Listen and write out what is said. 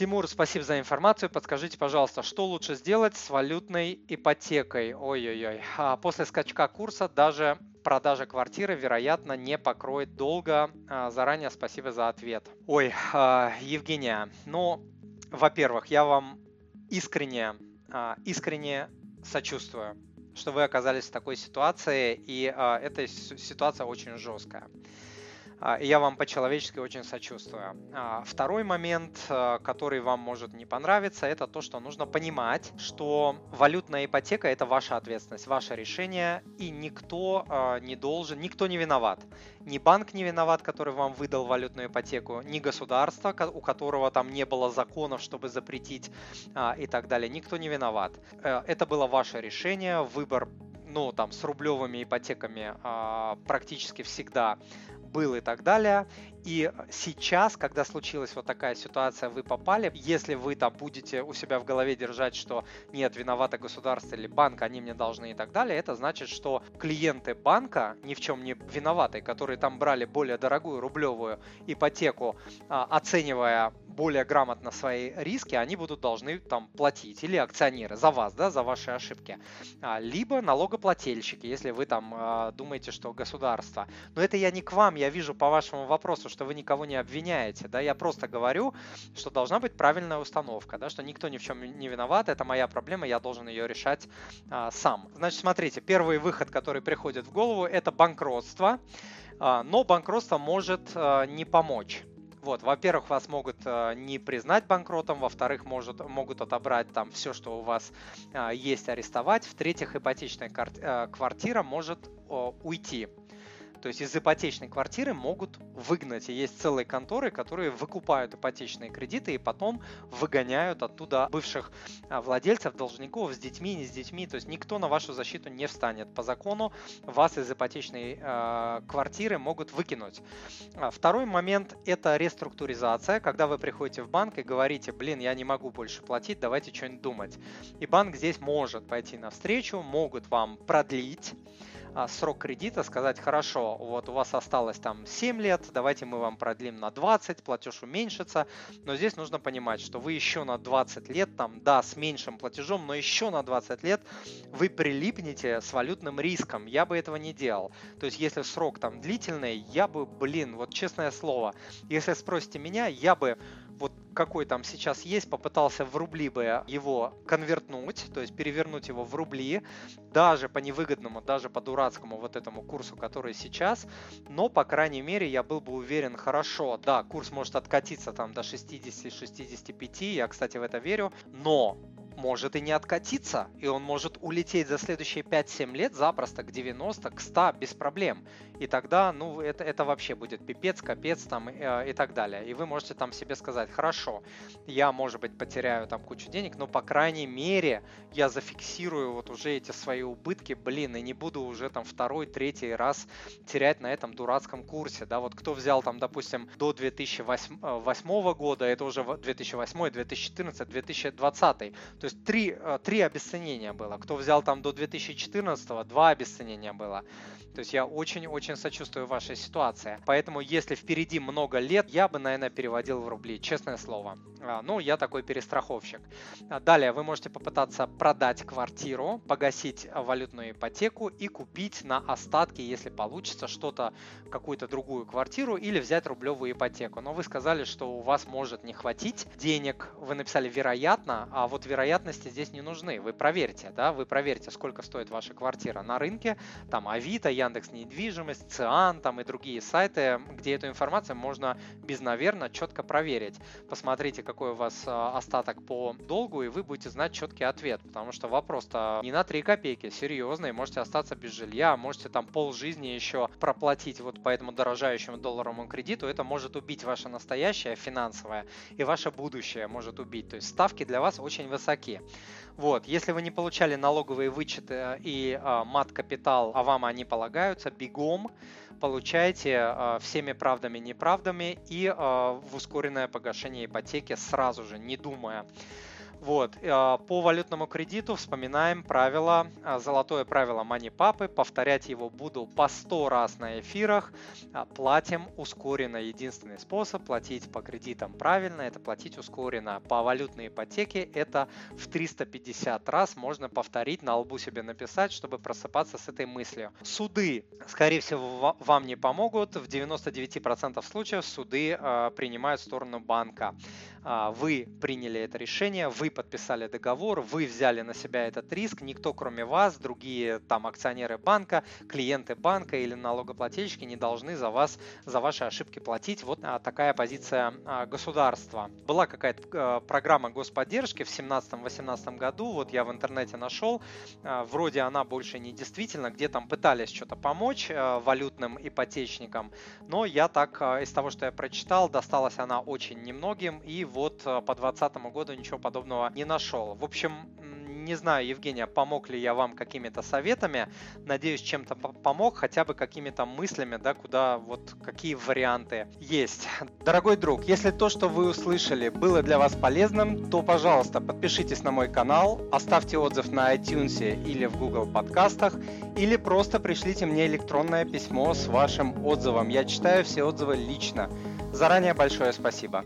Тимур, спасибо за информацию. Подскажите, пожалуйста, что лучше сделать с валютной ипотекой? Ой-ой-ой. А после скачка курса даже продажа квартиры, вероятно, не покроет долго. А, заранее спасибо за ответ. Ой, а, Евгения, ну, во-первых, я вам искренне, а, искренне сочувствую, что вы оказались в такой ситуации, и эта ситуация очень жесткая. А, я вам по-человечески очень сочувствую. А, второй момент, э, который вам может не понравиться, это то, что нужно понимать, что валютная ипотека – это ваша ответственность, ваше решение, и никто э, не должен, никто не виноват. Ни банк не виноват, который вам выдал валютную ипотеку, ни государство, у которого там не было законов, чтобы запретить а, и так далее. Никто не виноват. Э, это было ваше решение, выбор ну, там, с рублевыми ипотеками практически всегда был и так далее. И сейчас, когда случилась вот такая ситуация, вы попали, если вы там будете у себя в голове держать, что нет, виновато государство или банк, они мне должны и так далее, это значит, что клиенты банка ни в чем не виноваты, которые там брали более дорогую рублевую ипотеку, а, оценивая более грамотно свои риски, они будут должны там платить, или акционеры за вас, да, за ваши ошибки, а, либо налогоплательщики, если вы там а, думаете, что государство. Но это я не к вам, я вижу по вашему вопросу, что вы никого не обвиняете, да, я просто говорю, что должна быть правильная установка, да, что никто ни в чем не виноват, это моя проблема, я должен ее решать а, сам. Значит, смотрите, первый выход, который приходит в голову, это банкротство, а, но банкротство может а, не помочь. Вот, во-первых, вас могут э, не признать банкротом, во-вторых, может, могут отобрать там все, что у вас э, есть, арестовать, в-третьих, ипотечная э, квартира может уйти то есть из ипотечной квартиры могут выгнать. И есть целые конторы, которые выкупают ипотечные кредиты и потом выгоняют оттуда бывших а, владельцев, должников с детьми, не с детьми. То есть никто на вашу защиту не встанет. По закону вас из ипотечной э, квартиры могут выкинуть. А, второй момент – это реструктуризация, когда вы приходите в банк и говорите, блин, я не могу больше платить, давайте что-нибудь думать. И банк здесь может пойти навстречу, могут вам продлить срок кредита, сказать, хорошо, вот у вас осталось там 7 лет, давайте мы вам продлим на 20, платеж уменьшится, но здесь нужно понимать, что вы еще на 20 лет, там, да, с меньшим платежом, но еще на 20 лет вы прилипнете с валютным риском, я бы этого не делал. То есть, если срок там длительный, я бы, блин, вот честное слово, если спросите меня, я бы какой там сейчас есть, попытался в рубли бы его конвертнуть, то есть перевернуть его в рубли, даже по невыгодному, даже по дурацкому вот этому курсу, который сейчас, но, по крайней мере, я был бы уверен, хорошо, да, курс может откатиться там до 60-65, я, кстати, в это верю, но может и не откатиться, и он может улететь за следующие 5-7 лет запросто к 90, к 100 без проблем. И тогда, ну, это, это вообще будет пипец, капец там э, и так далее. И вы можете там себе сказать, хорошо, я, может быть, потеряю там кучу денег, но, по крайней мере, я зафиксирую вот уже эти свои убытки, блин, и не буду уже там второй, третий раз терять на этом дурацком курсе, да, вот кто взял там, допустим, до 2008 э, года, это уже 2008, 2014, 2020, то есть три, э, три обесценения было. Кто взял там до 2014, два обесценения было. То есть я очень-очень сочувствую вашей ситуации. Поэтому, если впереди много лет, я бы, наверное, переводил в рубли, честное слово. А, ну, я такой перестраховщик. А, далее вы можете попытаться продать квартиру, погасить валютную ипотеку и купить на остатки, если получится, что-то, какую-то другую квартиру или взять рублевую ипотеку. Но вы сказали, что у вас может не хватить денег. Вы написали вероятно, а вот вероятности здесь не нужны. Вы проверьте, да, вы проверьте, сколько стоит ваша квартира на рынке, там Авито, Яндекс недвижимость, Циан там и другие сайты, где эту информацию можно без наверно четко проверить. Посмотрите, какой у вас а, остаток по долгу, и вы будете знать четкий ответ, потому что вопрос-то не на 3 копейки, серьезный, можете остаться без жилья, можете там пол жизни еще проплатить вот по этому дорожающему долларовому кредиту, это может убить ваше настоящее финансовое и ваше будущее может убить. То есть ставки для вас очень высоки. Вот, если вы не получали налоговые вычеты и э, мат-капитал, а вам они полагаются, бегом получайте э, всеми правдами и неправдами и э, в ускоренное погашение ипотеки сразу же, не думая. Вот. Э, по валютному кредиту вспоминаем правило, э, золотое правило Манипапы. Повторять его буду по 100 раз на эфирах. Э, платим ускоренно. Единственный способ платить по кредитам правильно – это платить ускоренно. По валютной ипотеке это в 350 раз можно повторить, на лбу себе написать, чтобы просыпаться с этой мыслью. Суды, скорее всего, вам не помогут. В 99% случаев суды принимают сторону банка. Вы приняли это решение, вы подписали договор, вы взяли на себя этот риск, никто кроме вас, другие там акционеры банка, клиенты банка или налогоплательщики не должны за вас, за ваши ошибки платить. Вот а, такая позиция а, государства. Была какая-то а, программа господдержки в 17-18 году, вот я в интернете нашел, вроде она больше не действительно, где там пытались что-то помочь валютным ипотечникам, но я так из того, что я прочитал, досталась она очень немногим, и вот по 2020 году ничего подобного подобного не нашел. В общем, не знаю, Евгения, помог ли я вам какими-то советами. Надеюсь, чем-то помог, хотя бы какими-то мыслями, да, куда вот какие варианты есть. Дорогой друг, если то, что вы услышали, было для вас полезным, то, пожалуйста, подпишитесь на мой канал, оставьте отзыв на iTunes или в Google подкастах, или просто пришлите мне электронное письмо с вашим отзывом. Я читаю все отзывы лично. Заранее большое спасибо.